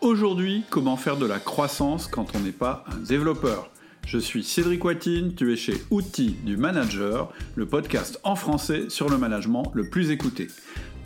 Aujourd'hui, comment faire de la croissance quand on n'est pas un développeur? Je suis Cédric Watine, tu es chez Outils du Manager, le podcast en français sur le management le plus écouté.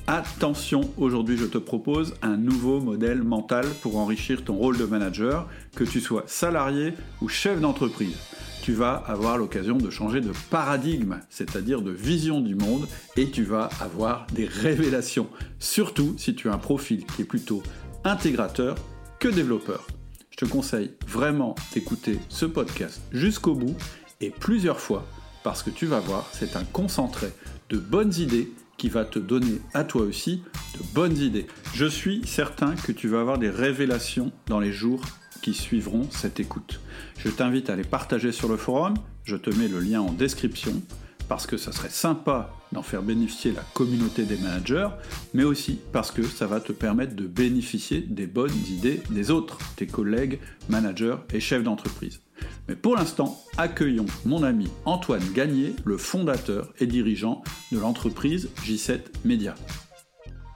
Attention, aujourd'hui je te propose un nouveau modèle mental pour enrichir ton rôle de manager, que tu sois salarié ou chef d'entreprise. Tu vas avoir l'occasion de changer de paradigme, c'est-à-dire de vision du monde, et tu vas avoir des révélations, surtout si tu as un profil qui est plutôt intégrateur que développeur. Je te conseille vraiment d'écouter ce podcast jusqu'au bout et plusieurs fois parce que tu vas voir, c'est un concentré de bonnes idées qui va te donner à toi aussi de bonnes idées. Je suis certain que tu vas avoir des révélations dans les jours qui suivront cette écoute. Je t'invite à les partager sur le forum, je te mets le lien en description parce que ça serait sympa d'en faire bénéficier la communauté des managers, mais aussi parce que ça va te permettre de bénéficier des bonnes idées des autres, tes collègues, managers et chefs d'entreprise. Mais pour l'instant, accueillons mon ami Antoine Gagné, le fondateur et dirigeant de l'entreprise J7 Media.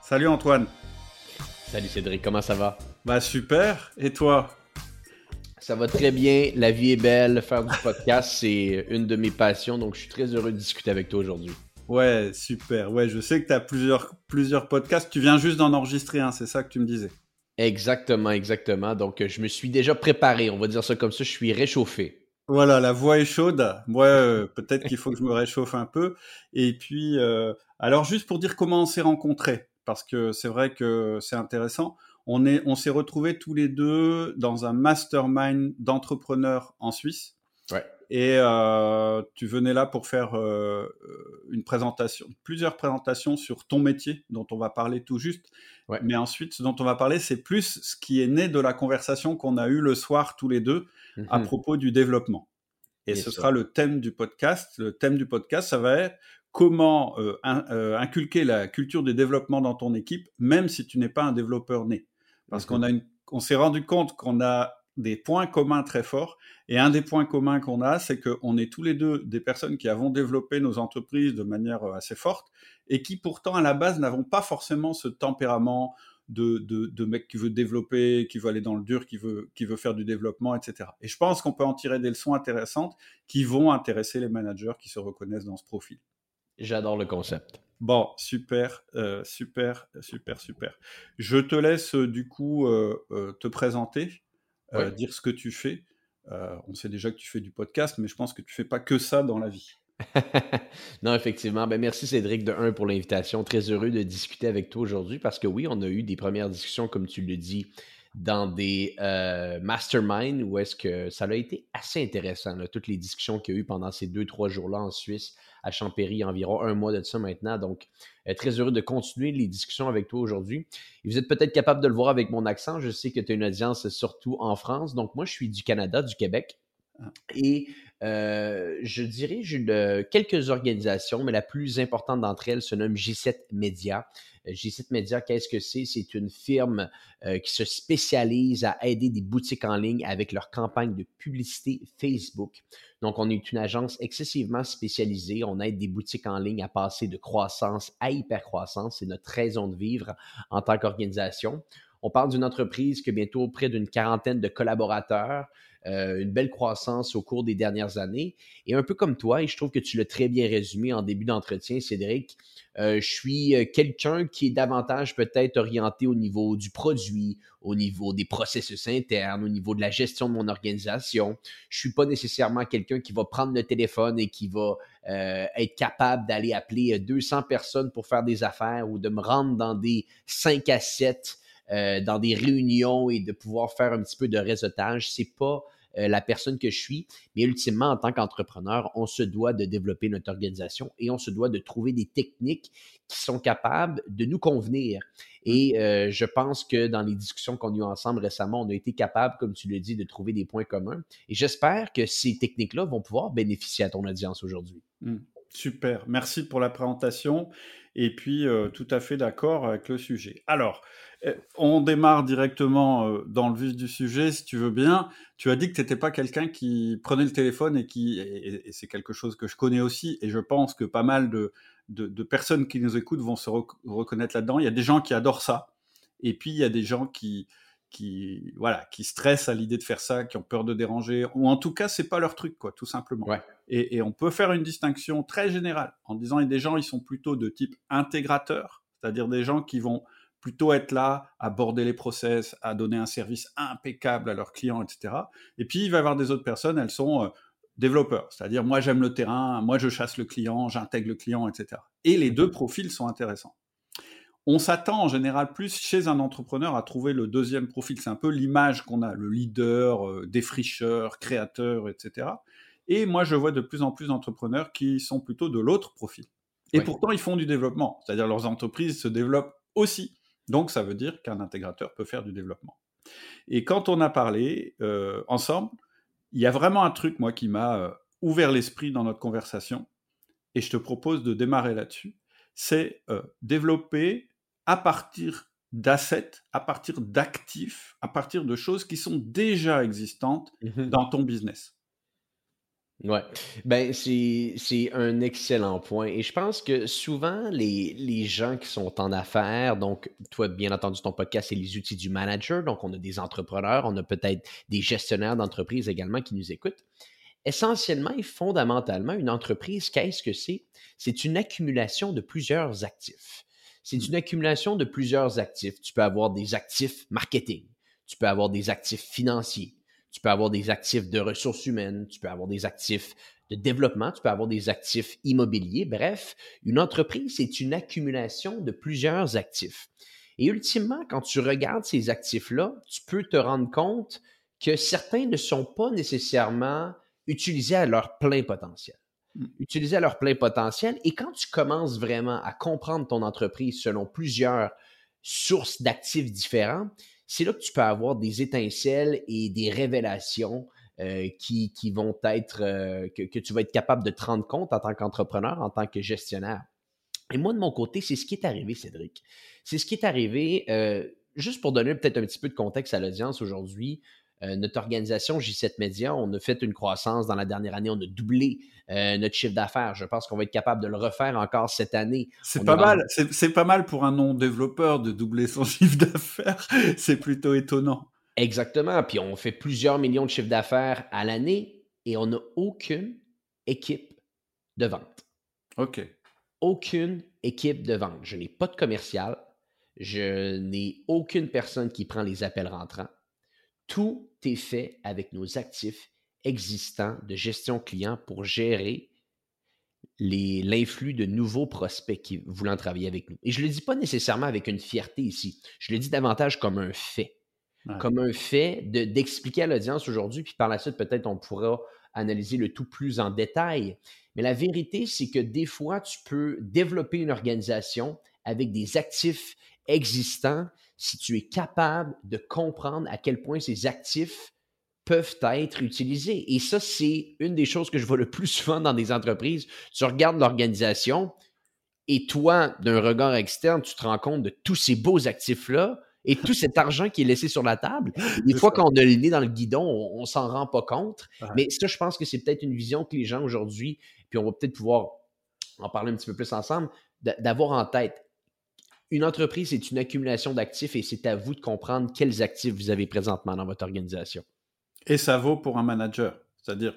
Salut Antoine. Salut Cédric, comment ça va? Bah super, et toi? Ça va très bien, la vie est belle, faire du podcast, c'est une de mes passions, donc je suis très heureux de discuter avec toi aujourd'hui. Ouais, super. Ouais, je sais que tu as plusieurs, plusieurs podcasts. Tu viens juste d'en enregistrer un, c'est ça que tu me disais? Exactement, exactement. Donc, je me suis déjà préparé, on va dire ça comme ça, je suis réchauffé. Voilà, la voix est chaude. Ouais, euh, peut-être qu'il faut que je me réchauffe un peu. Et puis, euh, alors juste pour dire comment on s'est rencontrés, parce que c'est vrai que c'est intéressant on est, on s'est retrouvés tous les deux dans un mastermind d'entrepreneurs en Suisse. Ouais. Et euh, tu venais là pour faire euh, une présentation, plusieurs présentations sur ton métier dont on va parler tout juste. Ouais. Mais ensuite, ce dont on va parler, c'est plus ce qui est né de la conversation qu'on a eue le soir tous les deux mm -hmm. à propos du développement. Et Bien ce sûr. sera le thème du podcast. Le thème du podcast, ça va être comment euh, in, euh, inculquer la culture du développement dans ton équipe, même si tu n'es pas un développeur né. Parce qu'on a une, on s'est rendu compte qu'on a des points communs très forts. Et un des points communs qu'on a, c'est qu'on est tous les deux des personnes qui avons développé nos entreprises de manière euh, assez forte et qui pourtant à la base n'avons pas forcément ce tempérament de, de, de, mec qui veut développer, qui veut aller dans le dur, qui veut, qui veut faire du développement, etc. Et je pense qu'on peut en tirer des leçons intéressantes qui vont intéresser les managers qui se reconnaissent dans ce profil. J'adore le concept. Bon, super, euh, super, super, super. Je te laisse euh, du coup euh, euh te présenter, ouais. dire ce que tu fais. on sait déjà que tu fais du podcast, mais je pense que tu fais pas que ça dans la vie. non, effectivement. Ben, merci Cédric de 1 pour l'invitation. Très heureux de discuter avec toi aujourd'hui parce que oui, on a eu des premières discussions, comme tu le dis, dans des euh, masterminds où est-ce que ça a été assez intéressant, là, toutes les discussions qu'il y a eu pendant ces deux, trois jours-là en Suisse, à Champéry, environ un mois de ça maintenant. Donc, euh, très heureux de continuer les discussions avec toi aujourd'hui. Et vous êtes peut-être capable de le voir avec mon accent. Je sais que tu as une audience surtout en France. Donc, moi, je suis du Canada, du Québec. Et euh, je dirige une, quelques organisations, mais la plus importante d'entre elles se nomme J7 Media. J7 Media, qu'est-ce que c'est? C'est une firme euh, qui se spécialise à aider des boutiques en ligne avec leur campagne de publicité Facebook. Donc, on est une agence excessivement spécialisée. On aide des boutiques en ligne à passer de croissance à hypercroissance. C'est notre raison de vivre en tant qu'organisation. On parle d'une entreprise qui a bientôt près d'une quarantaine de collaborateurs, euh, une belle croissance au cours des dernières années. Et un peu comme toi, et je trouve que tu l'as très bien résumé en début d'entretien, Cédric, euh, je suis euh, quelqu'un qui est davantage peut-être orienté au niveau du produit, au niveau des processus internes, au niveau de la gestion de mon organisation. Je suis pas nécessairement quelqu'un qui va prendre le téléphone et qui va être capable d'aller appeler 200 personnes pour faire des affaires ou de me rendre dans des 5 à 7 euh, dans des réunions et de pouvoir faire un petit peu de réseautage. C'est pas la personne que je suis, mais ultimement, en tant qu'entrepreneur, on se doit de développer notre organisation et on se doit de trouver des techniques qui sont capables de nous convenir. Et euh, je pense que dans les discussions qu'on a eues ensemble récemment, on a été capable, comme tu le dis, de trouver des points communs. Et j'espère que ces techniques-là vont pouvoir bénéficier à ton audience aujourd'hui. Mmh. Super, merci pour la présentation. Et puis, euh, tout à fait d'accord avec le sujet. Alors, euh, on démarre directement euh, dans le vif du sujet, si tu veux bien. Tu as dit que tu n'étais pas quelqu'un qui prenait le téléphone et qui, et, et c'est quelque chose que je connais aussi, et je pense que pas mal de, de, de personnes qui nous écoutent vont se rec reconnaître là-dedans. Il y a des gens qui adorent ça, et puis il y a des gens qui, qui, voilà, qui stressent à l'idée de faire ça, qui ont peur de déranger, ou en tout cas, c'est pas leur truc, quoi, tout simplement. Et, et, on peut faire une distinction très générale en disant, il y a des gens, ils sont plutôt de type intégrateur, c'est-à-dire des gens qui vont plutôt être là à border les process, à donner un service impeccable à leurs clients, etc. Et puis, il va y avoir des autres personnes, elles sont euh, développeurs, c'est-à-dire moi j'aime le terrain, moi je chasse le client, j'intègre le client, etc. Et les deux profils sont intéressants. On s'attend en général plus chez un entrepreneur à trouver le deuxième profil. C'est un peu l'image qu'on a, le leader, euh, défricheur, créateur, etc. Et moi, je vois de plus en plus d'entrepreneurs qui sont plutôt de l'autre profil. Et pourtant, ils font du développement. C'est-à-dire leurs entreprises se développent aussi. Donc, ça veut dire qu'un intégrateur peut faire du développement. Et quand on a parlé euh, ensemble, il y a vraiment un truc, moi, qui m'a euh, ouvert l'esprit dans notre conversation. Et je te propose de démarrer là-dessus. C'est euh, développer à partir d'assets, à partir d'actifs, à partir de choses qui sont déjà existantes mmh dans ton business. Ouais, ben c'est un excellent point et je pense que souvent les les gens qui sont en affaires, donc toi bien entendu ton podcast c'est les outils du manager, donc on a des entrepreneurs, on a peut-être des gestionnaires d'entreprise également qui nous écoutent. Essentiellement et fondamentalement, une entreprise, qu'est-ce que c'est? C'est une accumulation de plusieurs actifs. C'est une accumulation de plusieurs actifs. Tu peux avoir des actifs marketing, tu peux avoir des actifs financiers, tu peux avoir des actifs de ressources humaines, tu peux avoir des actifs de développement, tu peux avoir des actifs immobiliers. Bref, une entreprise, c'est une accumulation de plusieurs actifs. Et ultimement, quand tu regardes ces actifs-là, tu peux te rendre compte que certains ne sont pas nécessairement utilisés à leur plein potentiel. Hmm. Utilisés à leur plein potentiel. Et quand tu commences vraiment à comprendre ton entreprise selon plusieurs sources d'actifs différents, c'est là que tu peux avoir des étincelles et des révélations euh, qui, vont être, euh, que, tu vas être capable de te rendre compte en tant qu'entrepreneur, en tant que gestionnaire. Et moi, de mon côté, c'est ce qui est arrivé, Cédric. C'est ce qui est arrivé, euh, juste pour donner peut-être un petit peu de contexte à l'audience aujourd'hui. Euh, notre organisation J7 Media, on a fait une croissance dans la dernière année, on a doublé euh, notre chiffre d'affaires. Je pense qu'on va être capable de le refaire encore cette année. C'est pas mal, c'est pas mal pour un non-développeur de doubler son chiffre d'affaires. c'est plutôt étonnant. Exactement. Puis on fait plusieurs millions de chiffres d'affaires à l'année et on n'a aucune équipe de vente. OK. Aucune équipe de vente. Je n'ai pas de commercial. Je n'ai aucune personne qui prend les appels rentrants. Tout est fait avec nos actifs existants de gestion client pour gérer l'influx de nouveaux prospects qui voulant travailler avec nous. Et je ne le dis pas nécessairement avec une fierté ici, je le dis davantage comme un fait. Comme un fait d'expliquer à l'audience aujourd'hui, puis par la suite, peut-être on pourra analyser le tout plus en détail. Mais la vérité, c'est que des fois, tu peux développer une organisation avec des actifs existants si tu es capable de comprendre à quel point ces actifs peuvent être utilisés. Et ça, c'est une des choses que je vois le plus souvent dans des entreprises. Tu regardes l'organisation et toi, d'un regard externe, tu te rends compte de tous ces beaux actifs-là et tout cet argent qui est laissé sur la table. Des fois, quand on a le nez dans le guidon, on, ne s'en rend pas compte. Mais ça, je pense que c'est peut-être une vision que les gens aujourd'hui, puis on va peut-être pouvoir en parler un petit peu plus ensemble, d'avoir en tête une entreprise, c'est une accumulation d'actifs et c'est à vous de comprendre quels actifs vous avez présentement dans votre organisation. Et ça vaut pour un manager. C'est-à-dire,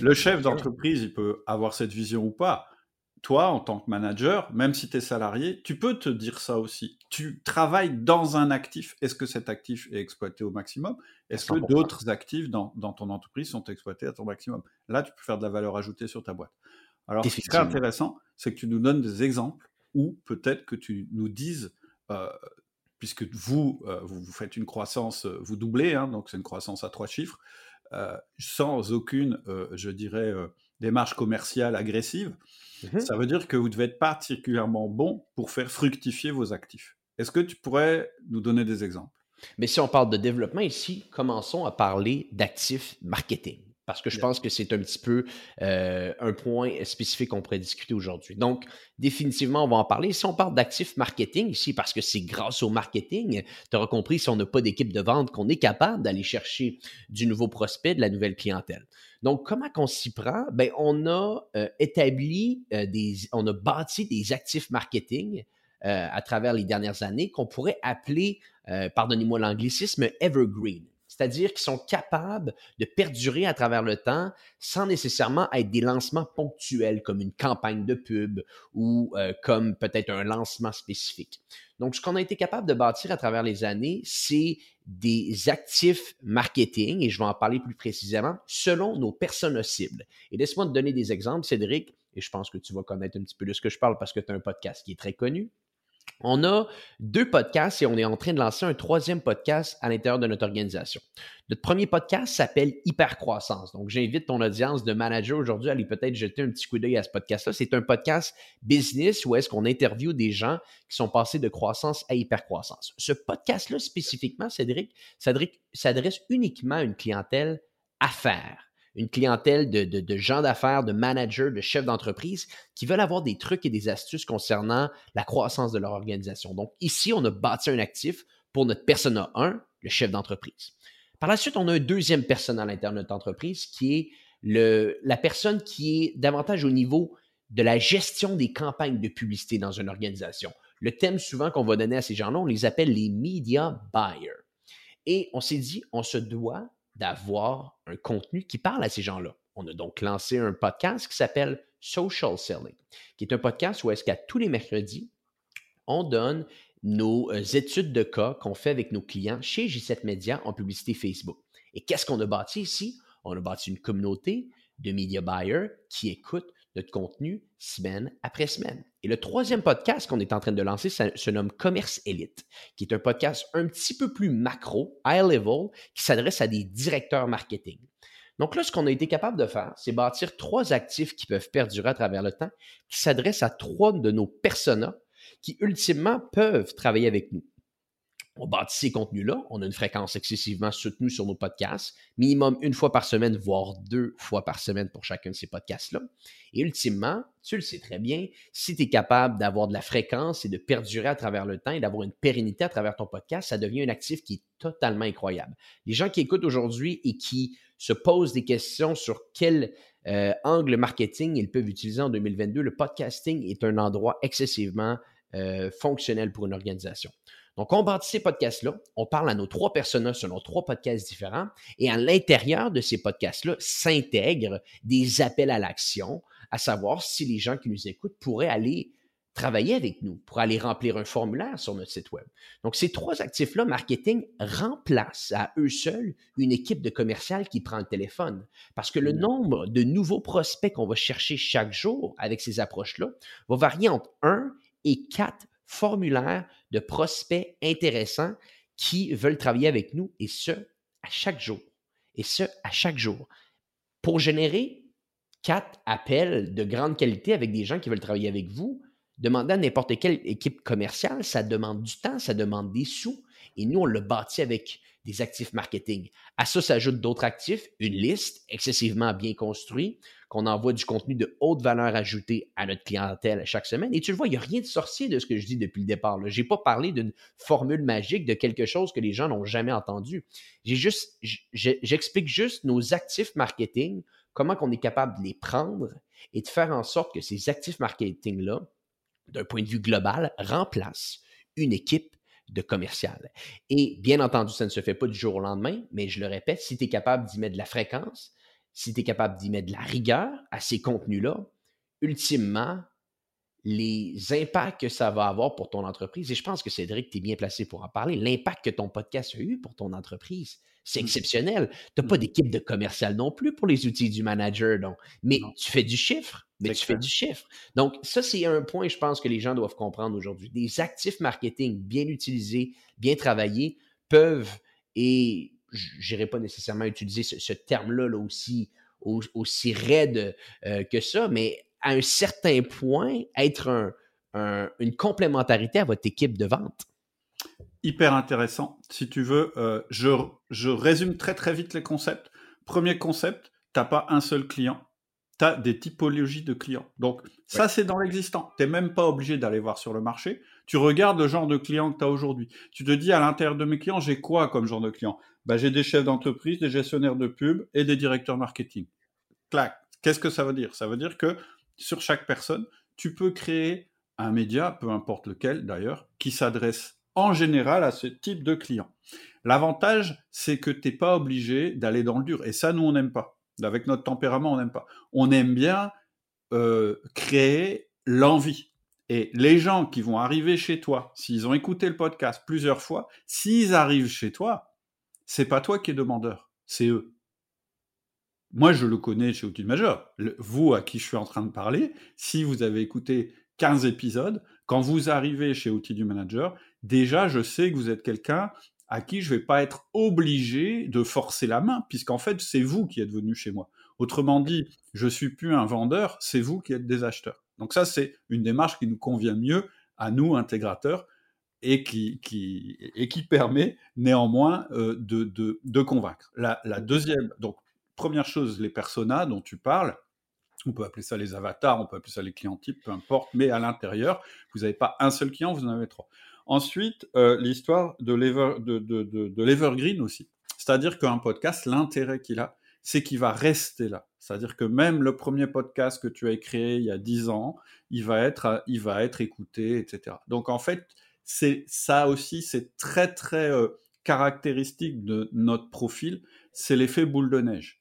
le chef d'entreprise, il peut avoir cette vision ou pas. Toi, en tant que manager, même si tu es salarié, tu peux te dire ça aussi. Tu travailles dans un actif. Est-ce que cet actif est exploité au maximum? Est-ce que d'autres actifs dans, dans, ton entreprise sont exploités à ton maximum? Là, tu peux faire de la valeur ajoutée sur ta boîte. Alors, ce qui serait intéressant, c'est que tu nous donnes des exemples ou peut-être que tu nous dises, euh, puisque vous, euh, vous, faites une croissance, euh, vous doublez, hein, donc c'est une croissance à trois chiffres, sans aucune, je dirais, démarche commerciale agressive, mmh ça veut dire que vous devez être particulièrement bon pour faire fructifier vos actifs. Est-ce que tu pourrais nous donner des exemples? Mais si on parle de développement ici, commençons à parler d'actifs marketing parce que je pense que c'est un petit peu euh, un point spécifique qu'on pourrait discuter aujourd'hui. Donc, définitivement, on va en parler. Si on parle d'actifs marketing ici, parce que c'est grâce au marketing, tu auras compris, si on n'a pas d'équipe de vente, qu'on est capable d'aller chercher du nouveau prospect, de la nouvelle clientèle. Donc, comment qu'on s'y prend? Ben, on a euh, établi euh, des, on a bâti des actifs marketing à travers les dernières années qu'on pourrait appeler, pardonnez-moi l'anglicisme, evergreen. C'est-à-dire qu'ils sont capables de perdurer à travers le temps sans nécessairement être des lancements ponctuels comme une campagne de pub ou euh, comme peut-être un lancement spécifique. Donc, ce qu'on a été capable de bâtir à travers les années, c'est des actifs marketing, et je vais en parler plus précisément, selon nos personnes cibles. Et laisse-moi te donner des exemples, Cédric, et je pense que tu vas connaître un petit peu de ce que je parle parce que tu as un podcast qui est très connu. On a deux podcasts et on est en train de lancer un troisième podcast à l'intérieur de notre organisation. Notre premier podcast s'appelle Hypercroissance. Donc, j'invite ton audience de manager aujourd'hui à aller peut-être jeter un petit coup d'œil à ce podcast-là. C'est un podcast business où est-ce qu'on interviewe des gens qui sont passés de croissance à hypercroissance. Ce podcast-là, spécifiquement, Cédric, s'adresse uniquement à une clientèle affaires une clientèle de, gens d'affaires, de managers, de chefs d'entreprise qui veulent avoir des trucs et des astuces concernant la croissance de leur organisation. Donc ici, on a bâti un actif pour notre persona 1, le chef d'entreprise. Par la suite, on a un deuxième persona à l'intérieur de notre entreprise qui est la personne qui est davantage au niveau de la gestion des campagnes de publicité dans une organisation. Le thème souvent qu'on va donner à ces gens-là, on les appelle les media buyers. Et on s'est dit, on se doit d'avoir un contenu qui parle à ces gens-là. On a donc lancé un podcast qui s'appelle Social Selling, qui est un podcast où est-ce qu'à tous les mercredis, on donne nos euh, études de cas qu'on fait avec nos clients chez J7 Media en publicité Facebook. Et qu'est-ce qu'on a bâti ici? On a bâti une communauté de media buyers qui écoutent notre contenu semaine après semaine. Et le troisième podcast qu'on est en train de lancer se nomme Commerce Elite, qui est un podcast un petit peu plus macro, high level, qui s'adresse à des directeurs marketing. Donc là, ce qu'on a été capable de faire, c'est bâtir trois actifs qui peuvent perdurer à travers le temps, qui s'adressent à trois de nos personas qui ultimement peuvent travailler avec nous on bâtit ces contenus-là. On a une fréquence excessivement soutenue sur nos podcasts, minimum une fois par semaine, voire deux fois par semaine pour chacun de ces podcasts-là. Et ultimement, tu le sais très bien, si tu es capable d'avoir de la fréquence et de perdurer à travers le temps et d'avoir une pérennité à travers ton podcast, ça devient un actif qui est totalement incroyable. Les gens qui écoutent aujourd'hui et qui se posent des questions sur quel euh, angle marketing ils peuvent utiliser en 2022, le podcasting est un endroit excessivement euh, fonctionnel pour une organisation. Donc, on bâtit ces podcasts-là, on parle à nos trois personnages sur nos trois podcasts différents, et à l'intérieur de ces podcasts-là s'intègrent des appels à l'action, à savoir si les gens qui nous écoutent pourraient aller travailler avec nous, pour aller remplir un formulaire sur notre site web. Donc, ces trois actifs-là, marketing, remplacent à eux seuls une équipe de commercial qui prend le téléphone. Parce que le mmh. nombre de nouveaux prospects qu'on va chercher chaque jour avec ces approches-là va varier entre 1 et 4 formulaire de prospects intéressants qui veulent travailler avec nous et ce, à chaque jour. Et ce, à chaque jour. Pour générer quatre appels de grande qualité avec des gens qui veulent travailler avec vous, demander à n'importe quelle équipe commerciale, ça demande du temps, ça demande des sous. Et nous, on le bâtit avec des actifs marketing. À ça s'ajoutent d'autres actifs, une liste excessivement bien construite, qu'on envoie du contenu de haute valeur ajoutée à notre clientèle chaque semaine. Et tu le vois, il n'y a rien de sorcier de ce que je dis depuis le départ. Je n'ai pas parlé d'une formule magique, de quelque chose que les gens n'ont jamais entendu. Juste, j'explique juste nos actifs marketing, comment on est capable de les prendre et de faire en sorte que ces actifs marketing-là, d'un point de vue global, remplacent une équipe de commercial. Et bien entendu, ça ne se fait pas du jour au lendemain, mais je le répète, si tu es capable d'y mettre de la fréquence, si tu es capable d'y mettre de la rigueur à ces contenus-là, ultimement, les impacts que ça va avoir pour ton entreprise, et je pense que Cédric, tu es bien placé pour en parler, l'impact que ton podcast a eu pour ton entreprise, c'est mmh. exceptionnel. Tu n'as pas mmh. d'équipe de commercial non plus pour les outils du manager, donc. mais tu fais du chiffre. Mais tu fais du chiffre. Donc, ça, c'est un point, je pense, que les gens doivent comprendre aujourd'hui. Des actifs marketing bien utilisés, bien travaillés, peuvent, et je n'irai pas nécessairement utiliser ce, terme-là là, aussi, aussi raide euh, que ça, mais à un certain point, être une complémentarité à votre équipe de vente. Hyper intéressant. Si tu veux, euh, je, je résume très très vite les concepts. Premier concept, tu n'as pas un seul client tu as des typologies de clients. Donc, ça, c'est dans l'existant. Tu n'es même pas obligé d'aller voir sur le marché. Tu regardes le genre de clients que tu as aujourd'hui. Tu te dis, à l'intérieur de mes clients, j'ai quoi comme genre de clients bah, J'ai des chefs d'entreprise, des gestionnaires de pub et des directeurs marketing. Clac. Qu'est-ce que ça veut dire? Ça veut dire que sur chaque personne, tu peux créer un média, peu importe lequel d'ailleurs, qui s'adresse en général à ce type de client. L'avantage, c'est que tu n'es pas obligé d'aller dans le dur. Et ça, nous, on n'aime pas. Avec notre tempérament, on n'aime pas. On aime bien euh, créer l'envie. Et les gens qui vont arriver chez toi, s'ils ont écouté le podcast plusieurs fois, s'ils arrivent chez toi, c'est pas toi qui es demandeur, c'est eux. Moi, je le connais chez Outil Major. vous, à qui je suis en train de parler, si vous avez écouté 15 épisodes, quand vous arrivez chez Outil du Manager, déjà, je sais que vous êtes quelqu'un à qui je ne vais pas être obligé de forcer la main, puisqu'en fait, c'est vous qui êtes venu chez moi. Autrement dit, je ne suis plus un vendeur, c'est vous qui êtes des acheteurs. Donc ça, c'est une démarche qui nous convient mieux à nous, intégrateurs, et qui, qui, et qui permet néanmoins euh, de, de, de, convaincre. La, la, deuxième, donc première chose, les personas dont tu parles, on peut appeler ça les avatars, on peut appeler ça les clients types, peu importe, mais à l'intérieur, vous n'avez pas un seul client, vous en avez trois. Ensuite, euh, l'histoire de l'evergreen aussi. C'est-à-dire qu'un podcast, l'intérêt qu'il a, c'est qu'il va rester là. C'est-à-dire que même le premier podcast que tu as créé il y a dix ans, il va être, il va être écouté, etc. Donc en fait, c'est ça aussi, c'est très très euh, caractéristique de notre profil, c'est l'effet boule de neige.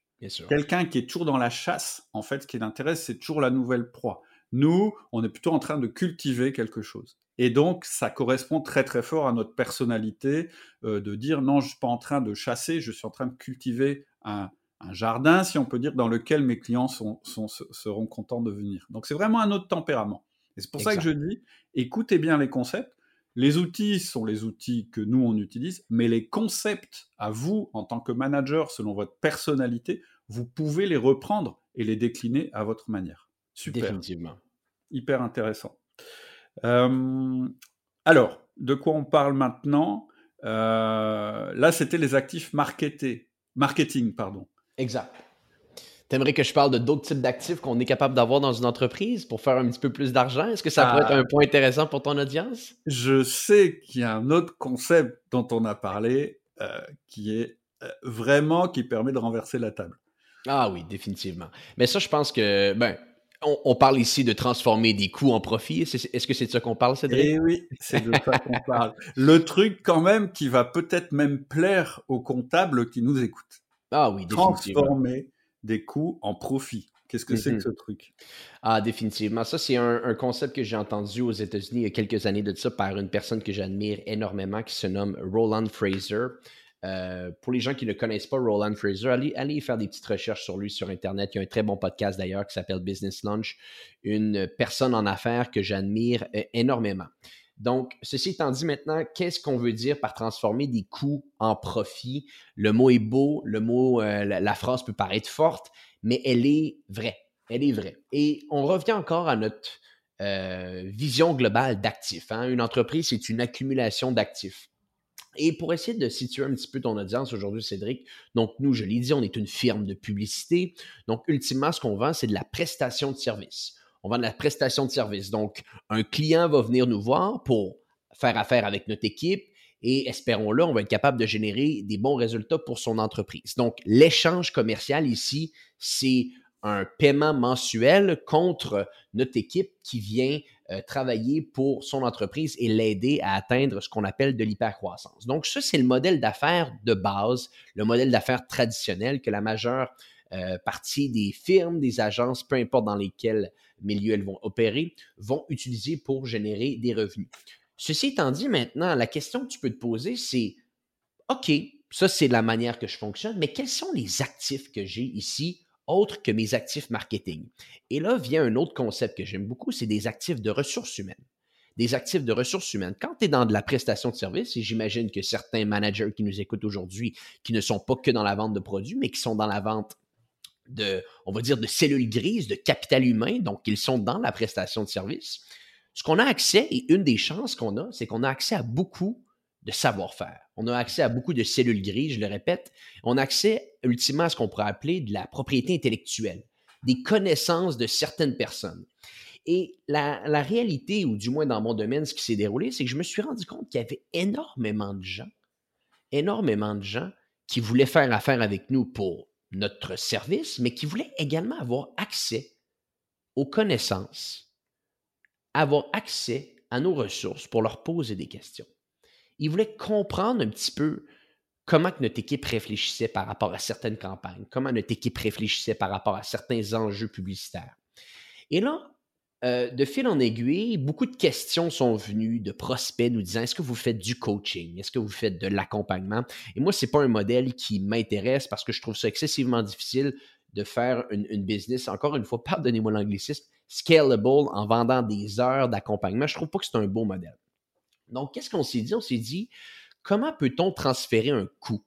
Quelqu'un qui est toujours dans la chasse, en fait, ce qui l'intéresse, c'est toujours la nouvelle proie. Nous, on est plutôt en train de cultiver quelque chose. Et donc, ça correspond très très fort à notre personnalité euh, de dire non, je ne suis pas en train de chasser, je suis en train de cultiver un, jardin, si on peut dire, dans lequel mes clients seront contents de venir. Donc, c'est vraiment un autre tempérament. Et c'est pour ça que je dis, écoutez bien les concepts. Les outils sont les outils que nous, on utilise, mais les concepts à vous, en tant que manager, selon votre personnalité, vous pouvez les reprendre et les décliner à votre manière. Super. Définitivement. Hyper intéressant. Euh, alors, de quoi on parle maintenant? Euh, Là, c'était les actifs marketés, marketing, pardon. Exact. T'aimerais que je parle de d'autres types d'actifs qu'on est capable d'avoir dans une entreprise pour faire un petit peu plus d'argent? Est-ce que ça pourrait être ah. un point intéressant pour ton audience? Je sais qu'il y a un autre concept dont on a parlé euh, qui est vraiment qui permet de renverser la table. Ah oui, définitivement. Mais ça, je pense que, ben, on, parle ici de transformer des coûts en profit. Est-ce que c'est de ça qu'on parle, Cédric? Eh oui, c'est de ça qu'on parle. Le truc, quand même, qui va peut-être même plaire aux comptables qui nous écoutent. Ah oui, définitivement. Transformer des coûts en profit. Qu'est-ce que c'est que mm-hmm. ce truc? Ah, définitivement. Ça, c'est un, concept que j'ai entendu aux États-Unis il y a quelques années de ça par une personne que j'admire énormément qui se nomme Roland Fraser. Euh, pour les gens qui ne connaissent pas Roland Fraser, allez, allez, faire des petites recherches sur lui sur Internet. Il y a un très bon podcast d'ailleurs qui s'appelle Business Lunch, une personne en affaires que j'admire euh, énormément. Donc, ceci étant dit maintenant, qu'est-ce qu'on veut dire par transformer des coûts en profit? Le mot est beau, le mot, euh, la, phrase peut paraître forte, mais elle est vraie. Elle est vraie. Et on revient encore à notre vision globale d'actifs. Hein. Une entreprise, c'est une accumulation d'actifs. Et pour essayer de situer un petit peu ton audience aujourd'hui, Cédric, donc nous, je l'ai dit, on est une firme de publicité. Donc, ultimement, ce qu'on vend, c'est de la prestation de service. On vend de la prestation de service. Donc, un client va venir nous voir pour faire affaire avec notre équipe et espérons-le, on va être capable de générer des bons résultats pour son entreprise. Donc, l'échange commercial ici, c'est un paiement mensuel contre notre équipe qui vient euh, travailler pour son entreprise et l'aider à atteindre ce qu'on appelle de l'hypercroissance. Donc, ça, c'est le modèle d'affaires de base, le modèle d'affaires traditionnel que la majeure euh, partie des firmes, des agences, peu importe dans lesquels milieux elles vont opérer, vont utiliser pour générer des revenus. Ceci étant dit, maintenant, la question que tu peux te poser, c'est OK, ça, c'est la manière que je fonctionne, mais quels sont les actifs que j'ai ici autres que mes actifs marketing? Et là vient un autre concept que j'aime beaucoup, c'est des actifs de ressources humaines. Des actifs de ressources humaines. Quand tu es dans de la prestation de service, et j'imagine que certains managers qui nous écoutent aujourd'hui, qui ne sont pas que dans la vente de produits, mais qui sont dans la vente de, on va dire, de cellules grises, de capital humain, donc ils sont dans la prestation de service. Ce qu'on a accès, et une des chances qu'on a, c'est qu'on a accès à beaucoup de savoir-faire. On a accès à beaucoup de cellules grises, je le répète. On a accès ultimement à ce qu'on pourrait appeler de la propriété intellectuelle, des connaissances de certaines personnes. Et la, réalité, ou du moins dans mon domaine, ce qui s'est déroulé, c'est que je me suis rendu compte qu'il y avait énormément de gens, énormément de gens qui voulaient faire affaire avec nous pour notre service, mais qui voulaient également avoir accès aux connaissances, avoir accès à nos ressources pour leur poser des questions. Ils voulaient comprendre un petit peu comment notre équipe réfléchissait par rapport à certaines campagnes, comment notre équipe réfléchissait par rapport à certains enjeux publicitaires. Et là, euh, de fil en aiguille, beaucoup de questions sont venues de prospects nous disant est-ce que vous faites du coaching? Est-ce que vous faites de l'accompagnement? Et moi, ce n'est pas un modèle qui m'intéresse parce que je trouve ça excessivement difficile de faire une, business, encore une fois, pardonnez-moi l'anglicisme, scalable en vendant des heures d'accompagnement. Je ne trouve pas que c'est un beau modèle. Donc, qu'est-ce qu'on s'est dit? On s'est dit comment peut-on transférer un coût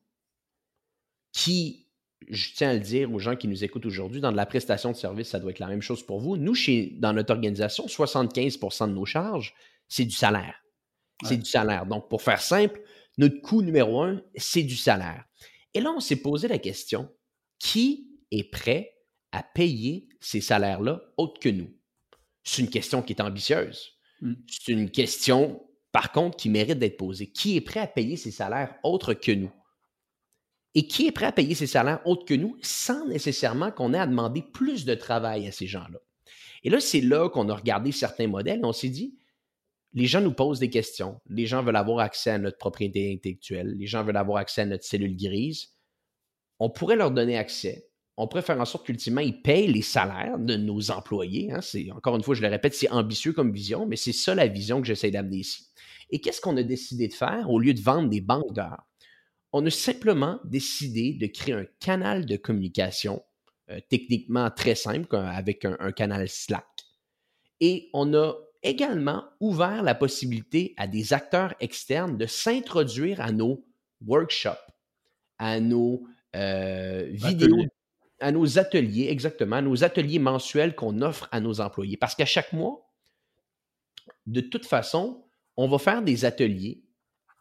qui je tiens à le dire aux gens qui nous écoutent aujourd'hui, dans de la prestation de service, ça doit être la même chose pour vous. Nous, chez, dans notre organisation, 75% de nos charges, c'est du salaire. C'est du salaire. Donc, pour faire simple, notre coût numéro un, c'est du salaire. Et là, on s'est posé la question, qui est prêt à payer ces salaires-là autres que nous? C'est une question qui est ambitieuse. Mmh. C'est une question, par contre, qui mérite d'être posée. Qui est prêt à payer ces salaires autres que nous? Et qui est prêt à payer ses salaires autres que nous sans nécessairement qu'on ait à demander plus de travail à ces gens-là? Et là, c'est là qu'on a regardé certains modèles on s'est dit, les gens nous posent des questions, les gens veulent avoir accès à notre propriété intellectuelle, les gens veulent avoir accès à notre cellule grise. On pourrait leur donner accès. On pourrait faire en sorte qu'ultimement, ils payent les salaires de nos employés. Hein. C'est, encore une fois, je le répète, c'est ambitieux comme vision, mais c'est ça la vision que j'essaie d'amener ici. Et qu'est-ce qu'on a décidé de faire au lieu de vendre des banques d'heures? On a simplement décidé de créer un canal de communication euh, techniquement très simple avec un, canal Slack. Et on a également ouvert la possibilité à des acteurs externes de s'introduire à nos workshops, à nos euh, vidéos, à nos ateliers, exactement, à nos ateliers mensuels qu'on offre à nos employés. Parce qu'à chaque mois, de toute façon, on va faire des ateliers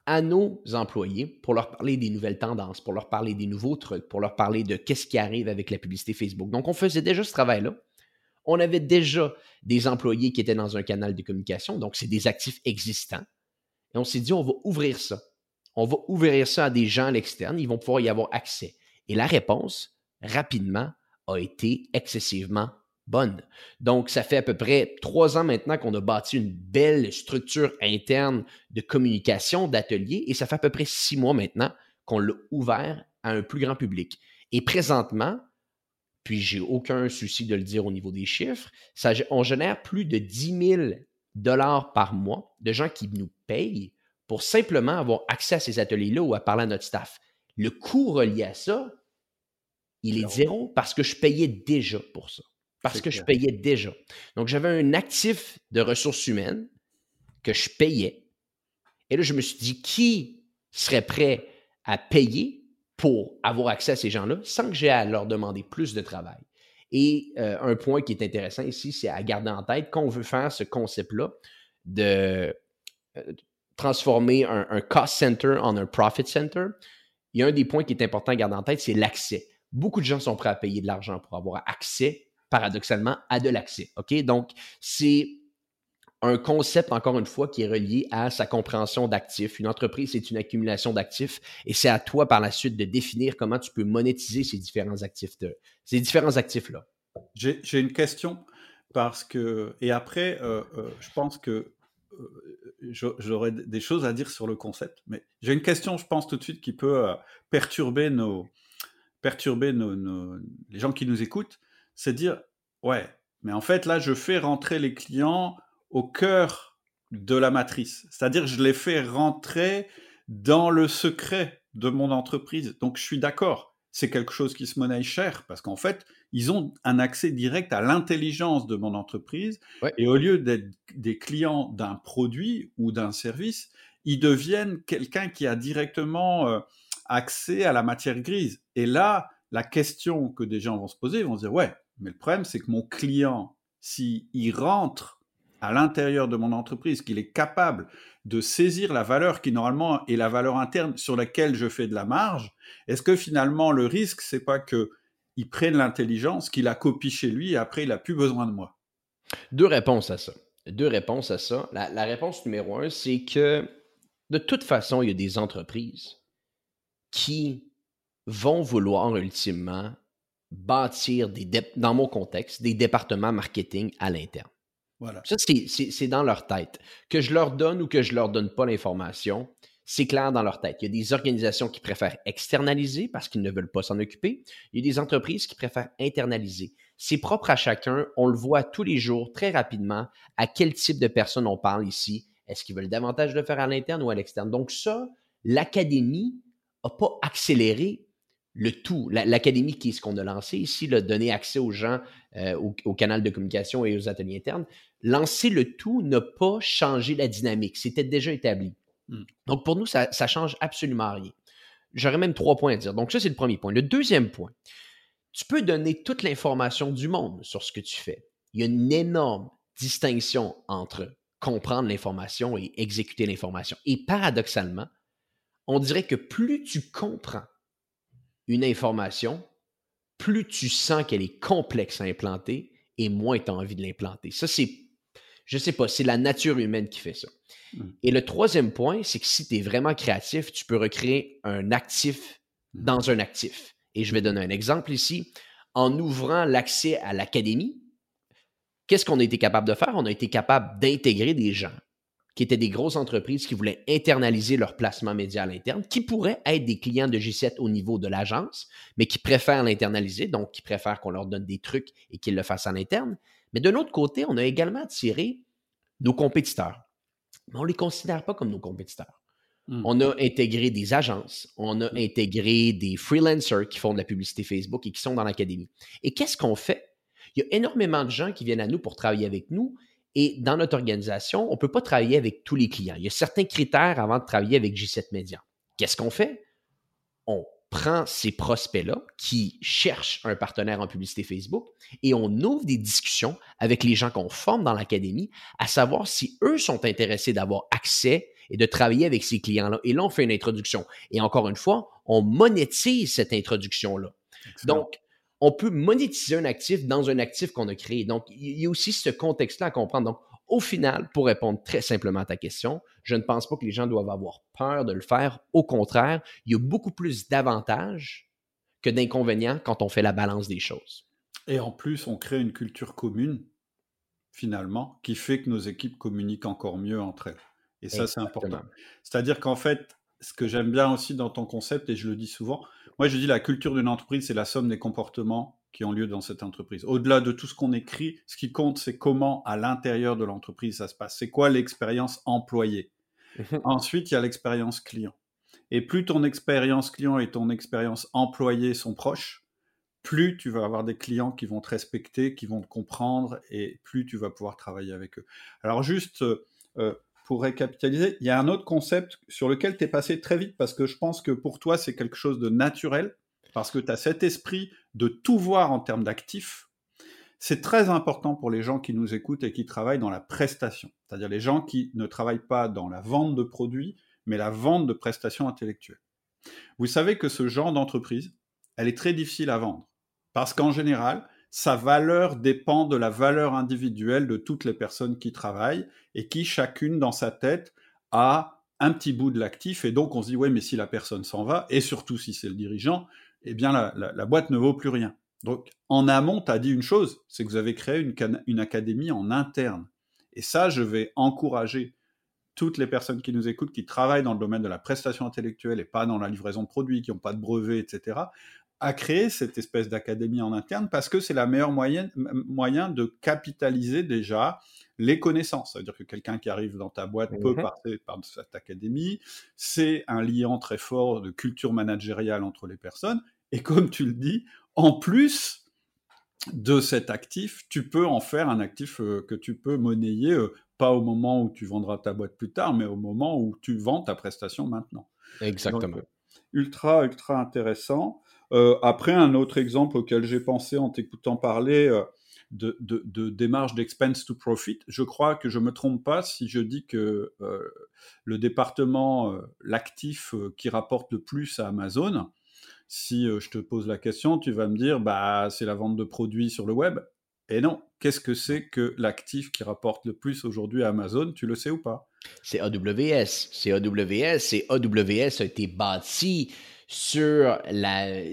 à nos employés pour leur parler des nouvelles tendances, pour leur parler des nouveaux trucs, pour leur parler de qu'est-ce qui arrive avec la publicité Facebook. Donc, on faisait déjà ce travail-là. On avait déjà des employés qui étaient dans un canal de communication, donc c'est des actifs existants. Et on s'est dit, on va ouvrir ça. On va ouvrir ça à des gens à l'externe, ils vont pouvoir y avoir accès. Et la réponse, rapidement, a été excessivement bonne. Donc, ça fait à peu près trois ans maintenant qu'on a bâti une belle structure interne de communication, d'atelier, et ça fait à peu près six mois maintenant qu'on l'a ouvert à un plus grand public. Et présentement, puis j'ai aucun souci de le dire au niveau des chiffres, ça, on génère plus de 10 000 dollars par mois de gens qui nous payent pour simplement avoir accès à ces ateliers-là ou à parler à notre staff. Le coût relié à ça, il est zéro parce que je payais déjà pour ça parce que je payais déjà. Donc, j'avais un actif de ressources humaines que je payais. Et là, je me suis dit, qui serait prêt à payer pour avoir accès à ces gens-là sans que j'ai à leur demander plus de travail? Et euh, un point qui est intéressant ici, c'est à garder en tête qu'on veut faire ce concept-là de euh, transformer un, un, cost center en un profit center. Il y a un des points qui est important à garder en tête, c'est l'accès. Beaucoup de gens sont prêts à payer de l'argent pour avoir accès paradoxalement, à de l'accès. OK? Donc, c'est un concept, encore une fois, qui est relié à sa compréhension d'actifs. Une entreprise, c'est une accumulation d'actifs et c'est à toi par la suite de définir comment tu peux monétiser ces différents actifs actifs-là. J'ai une question parce que, et après, euh, euh, je pense que euh, j'aurais des choses à dire sur le concept, mais j'ai une question, je pense tout de suite, qui peut perturber nos, perturber nos, les gens qui nous écoutent c'est dire, ouais, mais en fait, là, je fais rentrer les clients au cœur de la matrice. C'est-à-dire, je les fais rentrer dans le secret de mon entreprise. Donc, je suis d'accord. C'est quelque chose qui se monnaie cher parce qu'en fait, ils ont un accès direct à l'intelligence de mon entreprise. Et au lieu d'être des clients d'un produit ou d'un service, ils deviennent quelqu'un qui a directement euh, accès à la matière grise. Et là, la question que des gens vont se poser, ils vont se dire, ouais, mais le problème, c'est que mon client, s'il rentre à l'intérieur de mon entreprise, qu'il est capable de saisir la valeur qui normalement est la valeur interne sur laquelle je fais de la marge, est-ce que finalement le risque, c'est pas que il prenne l'intelligence, qu'il a copie chez lui et après il a plus besoin de moi? Deux réponses à ça. Deux réponses à ça. La, la réponse numéro un, c'est que de toute façon, il y a des entreprises qui vont vouloir ultimement bâtir, des dans mon contexte, des départements marketing à l'interne. Voilà. Ça, c'est dans leur tête. Que je leur donne ou que je leur donne pas l'information, c'est clair dans leur tête. Il y a des organisations qui préfèrent externaliser parce qu'ils ne veulent pas s'en occuper. Il y a des entreprises qui préfèrent internaliser. C'est propre à chacun. On le voit tous les jours, très rapidement, à quel type de personnes on parle ici. Est-ce qu'ils veulent davantage le faire à l'interne ou à l'externe? Donc ça, l'académie n'a pas accéléré le tout. L'académie, qui est ce qu'on a lancé ici, le donner accès aux gens euh, au, canal de communication et aux ateliers internes, lancer le tout n'a pas changé la dynamique. C'était déjà établi. Hmm. Donc, pour nous, ça ne change absolument rien. J'aurais même trois points à dire. Donc, ça, c'est le premier point. Le deuxième point, tu peux donner toute l'information du monde sur ce que tu fais. Il y a une énorme distinction entre comprendre l'information et exécuter l'information. Et paradoxalement, on dirait que plus tu comprends une information, plus tu sens qu'elle est complexe à implanter et moins tu as envie de l'implanter. Ça, c'est, je sais pas, c'est la nature humaine qui fait ça. Mmh. Et le troisième point, c'est que si tu es vraiment créatif, tu peux recréer un actif mmh. dans un actif. Et je vais donner un exemple ici. En ouvrant l'accès à l'académie, qu'est-ce qu'on a été capable de faire? On a été capable d'intégrer des gens qui étaient des grosses entreprises qui voulaient internaliser leur placement média à l'interne, qui pourraient être des clients de G7 au niveau de l'agence, mais qui préfèrent l'internaliser, donc qui préfèrent qu'on leur donne des trucs et qu'ils le fassent à l'interne. Mais de l'autre côté, on a également attiré nos compétiteurs. Mais on ne les considère pas comme nos compétiteurs. Hmm. On a intégré des agences, on a intégré des freelancers qui font de la publicité Facebook et qui sont dans l'académie. Et qu'est-ce qu'on fait? Il y a énormément de gens qui viennent à nous pour travailler avec nous et dans notre organisation, on ne peut pas travailler avec tous les clients. Il y a certains critères avant de travailler avec G7 Media. Qu'est-ce qu'on fait? On prend ces prospects-là qui cherchent un partenaire en publicité Facebook et on ouvre des discussions avec les gens qu'on forme dans l'académie à savoir si eux sont intéressés d'avoir accès et de travailler avec ces clients-là. Et là, on fait une introduction. Et encore une fois, on monétise cette introduction-là. Donc, on peut monétiser un actif dans un actif qu'on a créé. Donc, il y a aussi ce contexte-là à comprendre. Donc, au final, pour répondre très simplement à ta question, je ne pense pas que les gens doivent avoir peur de le faire. Au contraire, il y a beaucoup plus d'avantages que d'inconvénients quand on fait la balance des choses. Et en plus, on crée une culture commune, finalement, qui fait que nos équipes communiquent encore mieux entre elles. Et ça, c'est important. C'est-à-dire qu'en fait, ce que j'aime bien aussi dans ton concept, et je le dis souvent, moi je dis la culture d'une entreprise, c'est la somme des comportements qui ont lieu dans cette entreprise. Au-delà de tout ce qu'on écrit, ce qui compte, c'est comment à l'intérieur de l'entreprise ça se passe. C'est quoi l'expérience employée? Ensuite, il y a l'expérience client. Et plus ton expérience client et ton expérience employée sont proches, plus tu vas avoir des clients qui vont te respecter, qui vont te comprendre, et plus tu vas pouvoir travailler avec eux. Alors juste, euh, pour récapitaliser, il y a un autre concept sur lequel tu es passé très vite parce que je pense que pour toi, c'est quelque chose de naturel, parce que tu as cet esprit de tout voir en termes d'actifs. C'est très important pour les gens qui nous écoutent et qui travaillent dans la prestation, c'est-à-dire les gens qui ne travaillent pas dans la vente de produits, mais la vente de prestations intellectuelles. Vous savez que ce genre d'entreprise, elle est très difficile à vendre, parce qu'en général, sa valeur dépend de la valeur individuelle de toutes les personnes qui travaillent et qui chacune dans sa tête a un petit bout de l'actif et donc on se dit ouais mais si la personne s'en va et surtout si c'est le dirigeant eh bien la, boîte ne vaut plus rien donc en amont tu as dit une chose c'est que vous avez créé une, une académie en interne et ça je vais encourager toutes les personnes qui nous écoutent, qui travaillent dans le domaine de la prestation intellectuelle et pas dans la livraison de produits, qui n'ont pas de brevets, etc., à créer cette espèce d'académie en interne parce que c'est la meilleure moyen, moyen de capitaliser déjà les connaissances. C'est-à-dire que quelqu'un qui arrive dans ta boîte peut mhm. passer par cette académie. C'est un lien très fort de culture managériale entre les personnes. Et comme tu le dis, en plus de cet actif, tu peux en faire un actif euh, que tu peux monnayer, euh, pas au moment où tu vendras ta boîte plus tard, mais au moment où tu vends ta prestation maintenant. Exactement. Ultra, ultra intéressant. Euh, après, un autre exemple auquel j'ai pensé en t'écoutant parler euh, de, de, démarche d'expense to profit, je crois que je ne me trompe pas si je dis que euh, le département, l'actif qui rapporte le plus à Amazon, si je te pose la question, tu vas me dire, bah, c'est la vente de produits sur le web. Et non, qu'est-ce que c'est que l'actif qui rapporte le plus aujourd'hui à Amazon? Tu le sais ou pas? C'est AWS. C'est AWS. Et AWS a été bâti sur la.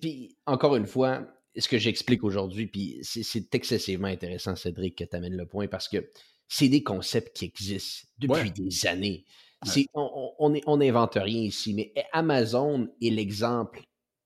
Puis, encore une fois, ce que j'explique aujourd'hui, puis c'est excessivement intéressant, Cédric, que tu amènes le point, parce que c'est des concepts qui existent depuis des années. on n'invente rien ici, mais Amazon est l'exemple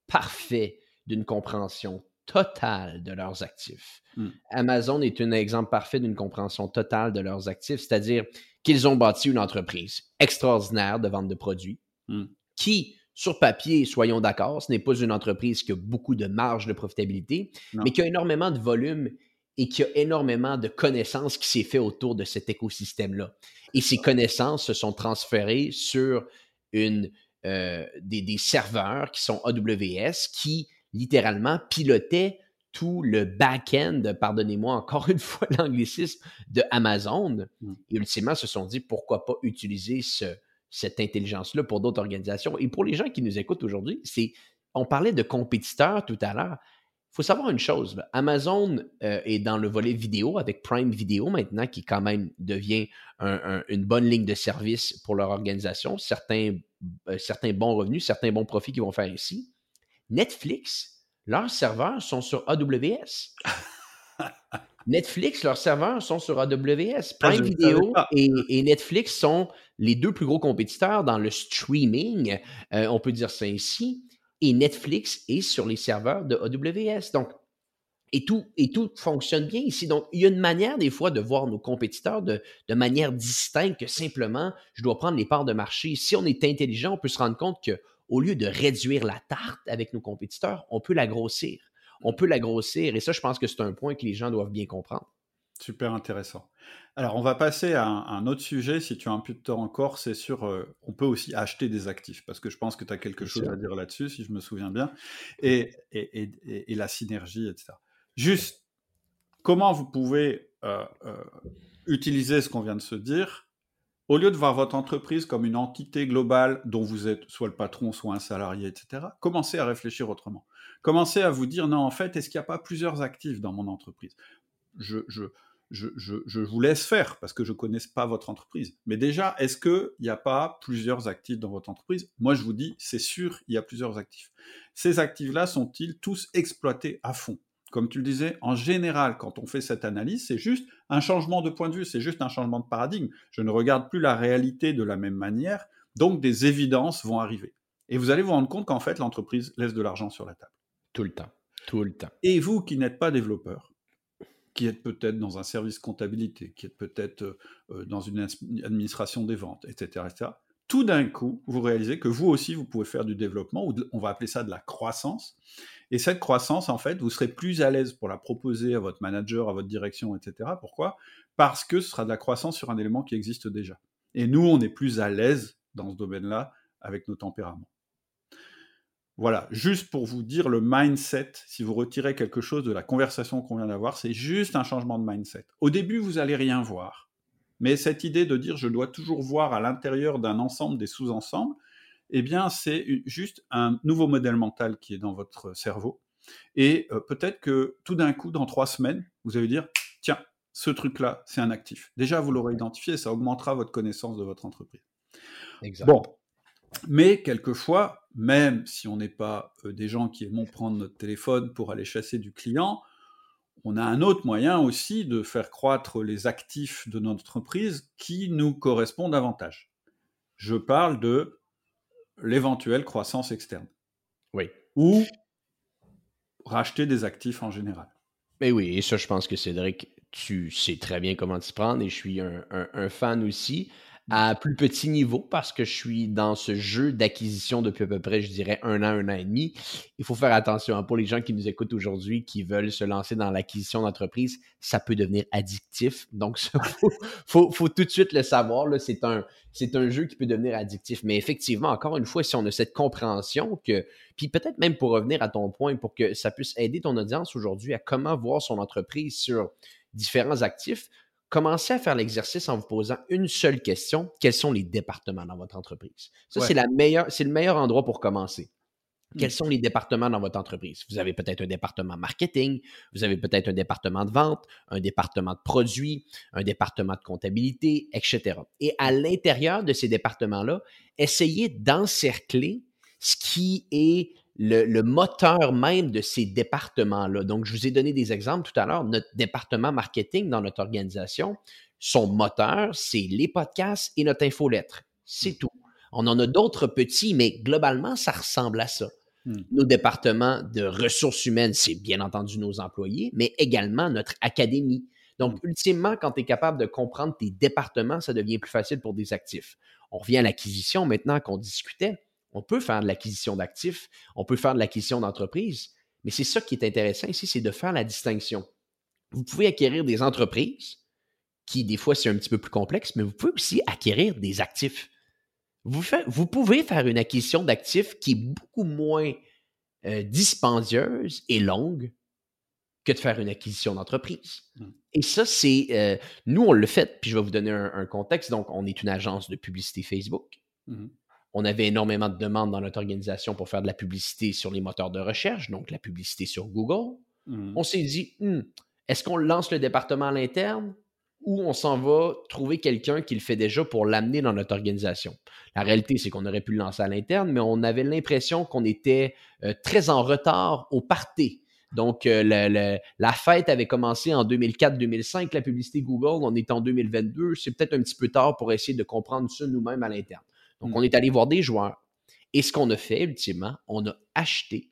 parfait d'une compréhension totale de leurs actifs. Hmm. Amazon est un exemple parfait d'une compréhension totale de leurs actifs, c'est-à-dire qu'ils ont bâti une entreprise extraordinaire de vente de produits hmm. qui, sur papier, soyons d'accord, ce n'est pas une entreprise qui a beaucoup de marge de profitabilité, mais qui a énormément de volume et qui a énormément de connaissances qui s'est fait autour de cet écosystème-là. Et ces connaissances se sont transférées sur une, euh, des, des, serveurs qui sont AWS qui littéralement pilotaient tout le back-end, pardonnez-moi encore une fois l'anglicisme, de Amazon. Mm. Et ultimement, se sont dit pourquoi pas utiliser ce, cette intelligence-là pour d'autres organisations. Et pour les gens qui nous écoutent aujourd'hui, c'est on parlait de compétiteurs tout à l'heure. Il faut savoir une chose, Amazon euh, est dans le volet vidéo avec Prime Video maintenant, qui quand même devient une bonne ligne de service pour leur organisation. Certains, euh, certains bons revenus, certains bons profits qu'ils vont faire ici. Netflix, leurs serveurs sont sur AWS. Netflix, leurs serveurs sont sur AWS. Ah, Prime Video et, Netflix sont les deux plus gros compétiteurs dans le streaming, euh, on peut dire ça ainsi. Et Netflix est sur les serveurs de AWS. Donc, et tout, et tout fonctionne bien ici. Donc, il y a une manière des fois de voir nos compétiteurs de, de manière distincte que simplement, je dois prendre les parts de marché. Si on est intelligent, on peut se rendre compte que au lieu de réduire la tarte avec nos compétiteurs, on peut la grossir. On peut la grossir. Et ça, je pense que c'est un point que les gens doivent bien comprendre. Super intéressant. Alors, on va passer à un, autre sujet, si tu as un peu de temps encore, c'est sur, euh, on peut aussi acheter des actifs, parce que je pense que tu as quelque chose à dire là-dessus, si je me souviens bien, et, et, la synergie, etc. Juste, comment vous pouvez euh, euh, utiliser ce qu'on vient de se dire au lieu de voir votre entreprise comme une entité globale dont vous êtes soit le patron, soit un salarié, etc., commencez à réfléchir autrement. Commencez à vous dire, non, en fait, est-ce qu'il n'y a pas plusieurs actifs dans mon entreprise? Je, je, je, je, vous laisse faire parce que je ne connais pas votre entreprise. Mais déjà, est-ce qu'il n'y a pas plusieurs actifs dans votre entreprise? Moi, je vous dis, c'est sûr, il y a plusieurs actifs. Ces actifs-là sont-ils tous exploités à fond? Comme tu le disais, en général, quand on fait cette analyse, c'est juste un changement de point de vue, c'est juste un changement de paradigme. Je ne regarde plus la réalité de la même manière, donc des évidences vont arriver. Et vous allez vous rendre compte qu'en fait, l'entreprise laisse de l'argent sur la table. Tout le temps. Tout le temps. Et vous qui n'êtes pas développeur, qui êtes peut-être dans un service comptabilité, qui êtes peut-être euh, dans une administration des ventes, etc., etc., tout d'un coup, vous réalisez que vous aussi, vous pouvez faire du développement, ou on va appeler ça de la croissance. Et cette croissance, en fait, vous serez plus à l'aise pour la proposer à votre manager, à votre direction, etc. Pourquoi? Parce que ce sera de la croissance sur un élément qui existe déjà. Et nous, on est plus à l'aise dans ce domaine-là avec nos tempéraments. Voilà, juste pour vous dire le mindset, si vous retirez quelque chose de la conversation qu'on vient d'avoir, c'est juste un changement de mindset. Au début, vous allez rien voir. Mais cette idée de dire je dois toujours voir à l'intérieur d'un ensemble des sous-ensembles, eh bien, c'est juste un nouveau modèle mental qui est dans votre cerveau. Et euh, peut-être que tout d'un coup, dans trois semaines, vous allez dire, tiens, ce truc-là, c'est un actif. Déjà, vous l'aurez identifié, ça augmentera votre connaissance de votre entreprise. Exact. Bon, mais quelquefois, même si on n'est pas euh, des gens qui aiment prendre notre téléphone pour aller chasser du client, on a un autre moyen aussi de faire croître les actifs de notre entreprise qui nous correspondent davantage. Je parle de l'éventuelle croissance externe. Oui. Ou racheter des actifs en général. Mais oui, et ça, je pense que Cédric, tu sais très bien comment t'y prendre et je suis un fan aussi à plus petit niveau parce que je suis dans ce jeu d'acquisition depuis à peu près, je dirais, un an, un an et demi. Il faut faire attention hein, pour les gens qui nous écoutent aujourd'hui, qui veulent se lancer dans l'acquisition d'entreprise, ça peut devenir addictif. Donc, il faut, faut, tout de suite le savoir. C'est un, c'est un jeu qui peut devenir addictif. Mais effectivement, encore une fois, si on a cette compréhension que, puis peut-être même pour revenir à ton point, pour que ça puisse aider ton audience aujourd'hui à comment voir son entreprise sur différents actifs, commencez à faire l'exercice en vous posant une seule question. Quels sont les départements dans votre entreprise? Ça, c'est, la meilleure, c'est le meilleur endroit pour commencer. Quels mmh. sont les départements dans votre entreprise? Vous avez peut-être un département marketing, vous avez peut-être un département de vente, un département de produits, un département de comptabilité, etc. Et à l'intérieur de ces départements-là, essayez d'encercler ce qui est le, moteur même de ces départements-là. Donc, je vous ai donné des exemples tout à l'heure. Notre département marketing dans notre organisation, son moteur, c'est les podcasts et notre infolettre. C'est tout. On en a d'autres petits, mais globalement, ça ressemble à ça. Hmm. Nos départements de ressources humaines, c'est bien entendu nos employés, mais également notre académie. Donc, hmm. ultimement, quand tu es capable de comprendre tes départements, ça devient plus facile pour des actifs. On revient à l'acquisition maintenant qu'on discutait. On peut faire de l'acquisition d'actifs, on peut faire de l'acquisition d'entreprises, mais c'est ça qui est intéressant ici, c'est de faire la distinction. Vous pouvez acquérir des entreprises qui, des fois, c'est un petit peu plus complexe, mais vous pouvez aussi acquérir des actifs. Vous, vous pouvez faire une acquisition d'actifs qui est beaucoup moins euh, dispendieuse et longue que de faire une acquisition d'entreprise. Mmh. Et ça, c'est... Euh, nous, on le fait, puis je vais vous donner un, contexte. Donc, on est une agence de publicité Facebook. Mmh. On avait énormément de demandes dans notre organisation pour faire de la publicité sur les moteurs de recherche, donc la publicité sur Google. Mmh. On s'est dit, hmm, est-ce qu'on lance le département à l'interne ou on s'en va trouver quelqu'un qui le fait déjà pour l'amener dans notre organisation? La réalité, c'est qu'on aurait pu le lancer à l'interne, mais on avait l'impression qu'on était euh, très en retard au party. Donc, euh, la fête avait commencé en 2004-2005, la publicité Google, on est en 2022. C'est peut-être un petit peu tard pour essayer de comprendre ça nous-mêmes à l'interne. Donc, hmm. on est allé voir des joueurs. Et ce qu'on a fait, ultimement, on a acheté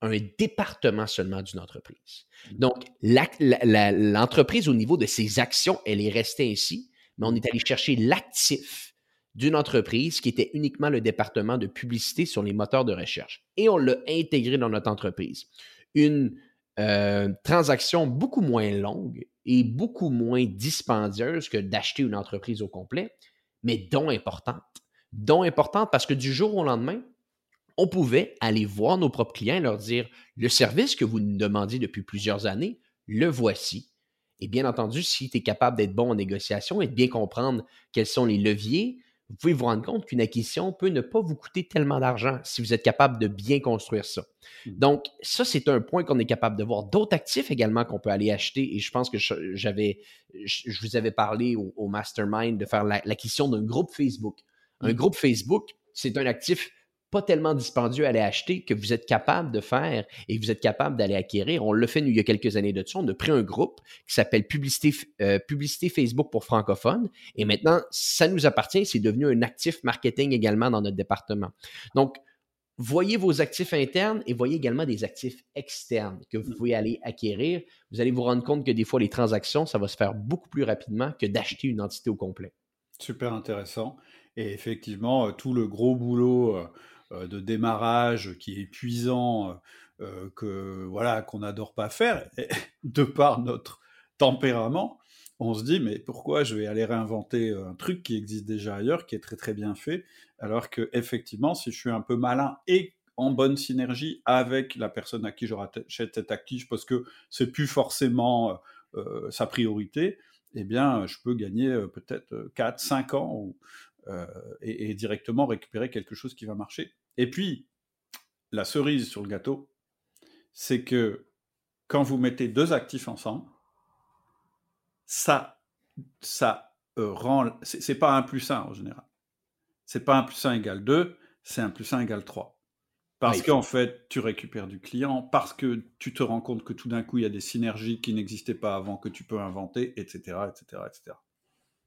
un département seulement d'une entreprise. Mmh. Donc, l'entreprise, au niveau de ses actions, elle est restée ainsi, mais on est allé chercher l'actif d'une entreprise qui était uniquement le département de publicité sur les moteurs de recherche. Et on l'a intégré dans notre entreprise. Une euh, transaction beaucoup moins longue et beaucoup moins dispendieuse que d'acheter une entreprise au complet, mais dont importante. Dont importante parce que du jour au lendemain, on pouvait aller voir nos propres clients et leur dire le service que vous nous demandiez depuis plusieurs années, le voici. Et bien entendu, si tu es capable d'être bon en négociation et de bien comprendre quels sont les leviers, vous pouvez vous rendre compte qu'une acquisition peut ne pas vous coûter tellement d'argent si vous êtes capable de bien construire ça. Mmh. Donc, ça, c'est un point qu'on est capable de voir. D'autres actifs également qu'on peut aller acheter, et je pense que j'avais, je vous avais parlé au, Mastermind de faire l'acquisition d'un groupe Facebook. Un groupe Facebook, c'est un actif pas tellement dispendieux à aller acheter que vous êtes capable de faire et que vous êtes capable d'aller acquérir. On l'a fait, il y a quelques années de ça. On a pris un groupe qui s'appelle Publicité, euh, Publicité Facebook pour francophones. Et maintenant, ça nous appartient. C'est devenu un actif marketing également dans notre département. Donc, voyez vos actifs internes et voyez également des actifs externes que vous pouvez aller acquérir. Vous allez vous rendre compte que des fois, les transactions, ça va se faire beaucoup plus rapidement que d'acheter une entité au complet. Super intéressant. Et effectivement, euh, tout le gros boulot euh, euh, de démarrage qui est épuisant, que voilà qu'on n'adore pas faire, de par notre tempérament, on se dit mais pourquoi je vais aller réinventer un truc qui existe déjà ailleurs, qui est très très bien fait, alors que effectivement si je suis un peu malin et en bonne synergie avec la personne à qui je rachète cet actif parce que c'est plus forcément sa priorité, eh bien, je peux gagner peut-être 4, 5 ans euh, et, directement récupérer quelque chose qui va marcher. Et puis, la cerise sur le gâteau, c'est que quand vous mettez deux actifs ensemble, ça, ça euh, rend. C'est pas 1 plus 1 en général. C'est pas 1 plus 1 égale 2, c'est 1 plus 1 égale 3. Parce qu'en fait, tu récupères du client, parce que tu te rends compte que tout d'un coup, il y a des synergies qui n'existaient pas avant, que tu peux inventer, etc., etc., etc.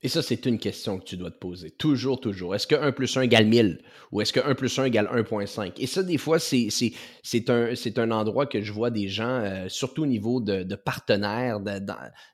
Et ça, c'est une question que tu dois te poser. Toujours, toujours. Est-ce que 1 plus 1 égale 1000 ou est-ce que 1 plus 1 égale 1.5? Et ça, des fois, c'est, un, endroit que je vois des gens, euh, surtout au niveau de, partenaires,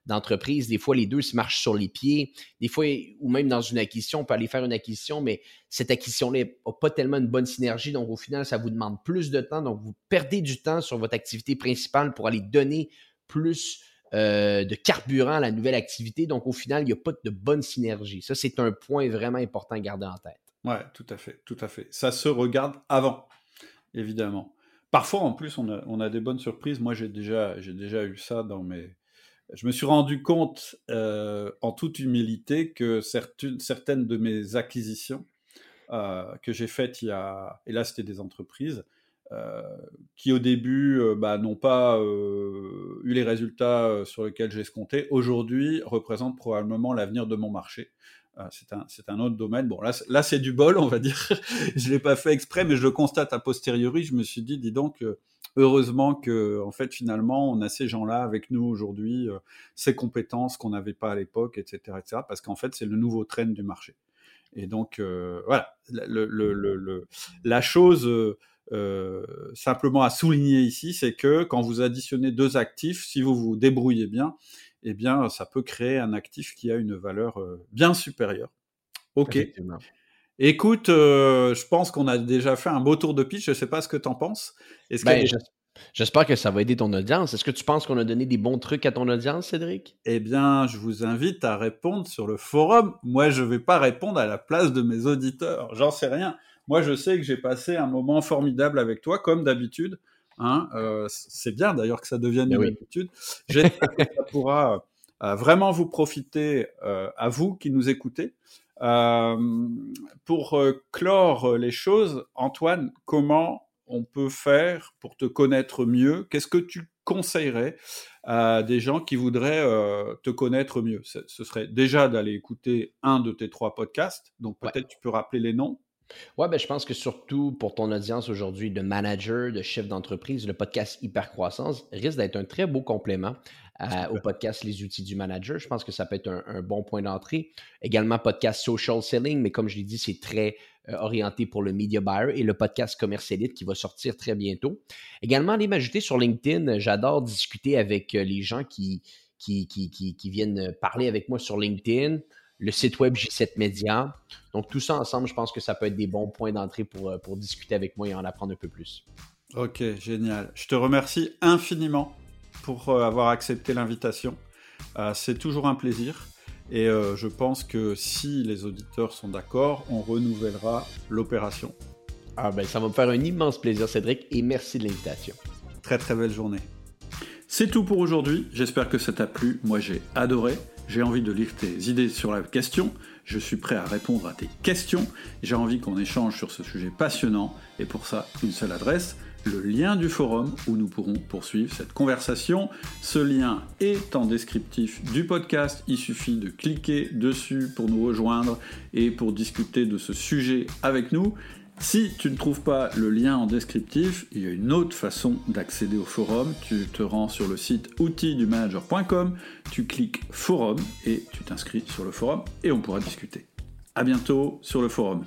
d'entreprises, des fois, les deux se marchent sur les pieds. Des fois, ou même dans une acquisition, on peut aller faire une acquisition, mais cette acquisition-là n'a pas tellement une bonne synergie. Donc, au final, ça vous demande plus de temps. Donc, vous perdez du temps sur votre activité principale pour aller donner plus euh, de carburant à la nouvelle activité. Donc, au final, il n'y a pas de bonne synergie. Ça, c'est un point vraiment important à garder en tête. Ouais, tout à fait, tout à fait. Ça se regarde avant, évidemment. Parfois, en plus, on a, des bonnes surprises. Moi, j'ai déjà, j'ai déjà eu ça dans mes. Je me suis rendu compte, euh, en toute humilité, que certaines, certaines de mes acquisitions euh, que j'ai faites il y a, et là, c'était des entreprises, qui au début euh, bah, n'ont pas euh, eu les résultats sur lesquels j'ai escompté, aujourd'hui représentent probablement l'avenir de mon marché. c'est un, autre domaine. Bon, là, c'est du bol, on va dire. je l'ai pas fait exprès, mais je le constate a posteriori. Je me suis dit, dis donc, heureusement que, en fait, finalement, on a ces gens-là avec nous aujourd'hui, ces compétences qu'on n'avait pas à l'époque, etc., etc. Parce qu'en fait, c'est le nouveau trend du marché. Et donc, voilà, la chose euh, simplement à souligner ici, c'est que quand vous additionnez deux actifs, si vous vous débrouillez bien, eh bien, ça peut créer un actif qui a une valeur euh, bien supérieure. Ok. Écoute, euh, je pense qu'on a déjà fait un beau tour de pitch. Je ne sais pas ce que tu en penses. Ben, j'espère que ça va aider ton audience. Est-ce que tu penses qu'on a donné des bons trucs à ton audience, Cédric? Eh bien, je vous invite à répondre sur le forum. Moi, je ne vais pas répondre à la place de mes auditeurs. J'en sais rien. Moi, je sais que j'ai passé un moment formidable avec toi, comme d'habitude. Hein, euh, c'est bien d'ailleurs que ça devienne une habitude. J'espère que ça pourra euh, vraiment vous profiter euh, à vous qui nous écoutez. pour clore les choses, Antoine, comment on peut faire pour te connaître mieux? Qu'est-ce que tu conseillerais à des gens qui voudraient te connaître mieux? Ce serait déjà d'aller écouter un de tes trois podcasts. Donc peut-être tu peux rappeler les noms. Ouais, ben, je pense que surtout pour ton audience aujourd'hui de manager, de chef d'entreprise, le podcast Hypercroissance risque d'être un très beau complément euh, au podcast Les outils du manager. Je pense que ça peut être un, bon point d'entrée. Également, podcast Social Selling, mais comme je l'ai dit, c'est très euh, orienté pour le media buyer et le podcast Commercialite qui va sortir très bientôt. Également, allez m'ajouter sur LinkedIn. J'adore discuter avec euh, les gens qui, qui, qui, qui, viennent parler avec moi sur LinkedIn le site web J7 Media. Donc, tout ça ensemble, je pense que ça peut être des bons points d'entrée pour, euh, pour discuter avec moi et en apprendre un peu plus. Ok, génial. Je te remercie infiniment pour euh, avoir accepté l'invitation. Euh, c'est toujours un plaisir. Et je pense que si les auditeurs sont d'accord, on renouvellera l'opération. Ah ben, ça va me faire un immense plaisir, Cédric, et merci de l'invitation. Très très belle journée. C'est tout pour aujourd'hui. J'espère que ça t'a plu. Moi, j'ai adoré. J'ai envie de lire tes idées sur la question, je suis prêt à répondre à tes questions, j'ai envie qu'on échange sur ce sujet passionnant, et pour ça, une seule adresse, le lien du forum où nous pourrons poursuivre cette conversation. Ce lien est en descriptif du podcast, il suffit de cliquer dessus pour nous rejoindre et pour discuter de ce sujet avec nous. Si tu ne trouves pas le lien en descriptif, il y a une autre façon d'accéder au forum. Tu te rends sur le site outildumanager.com, tu cliques forum et tu t'inscris sur le forum et on pourra discuter. À bientôt sur le forum.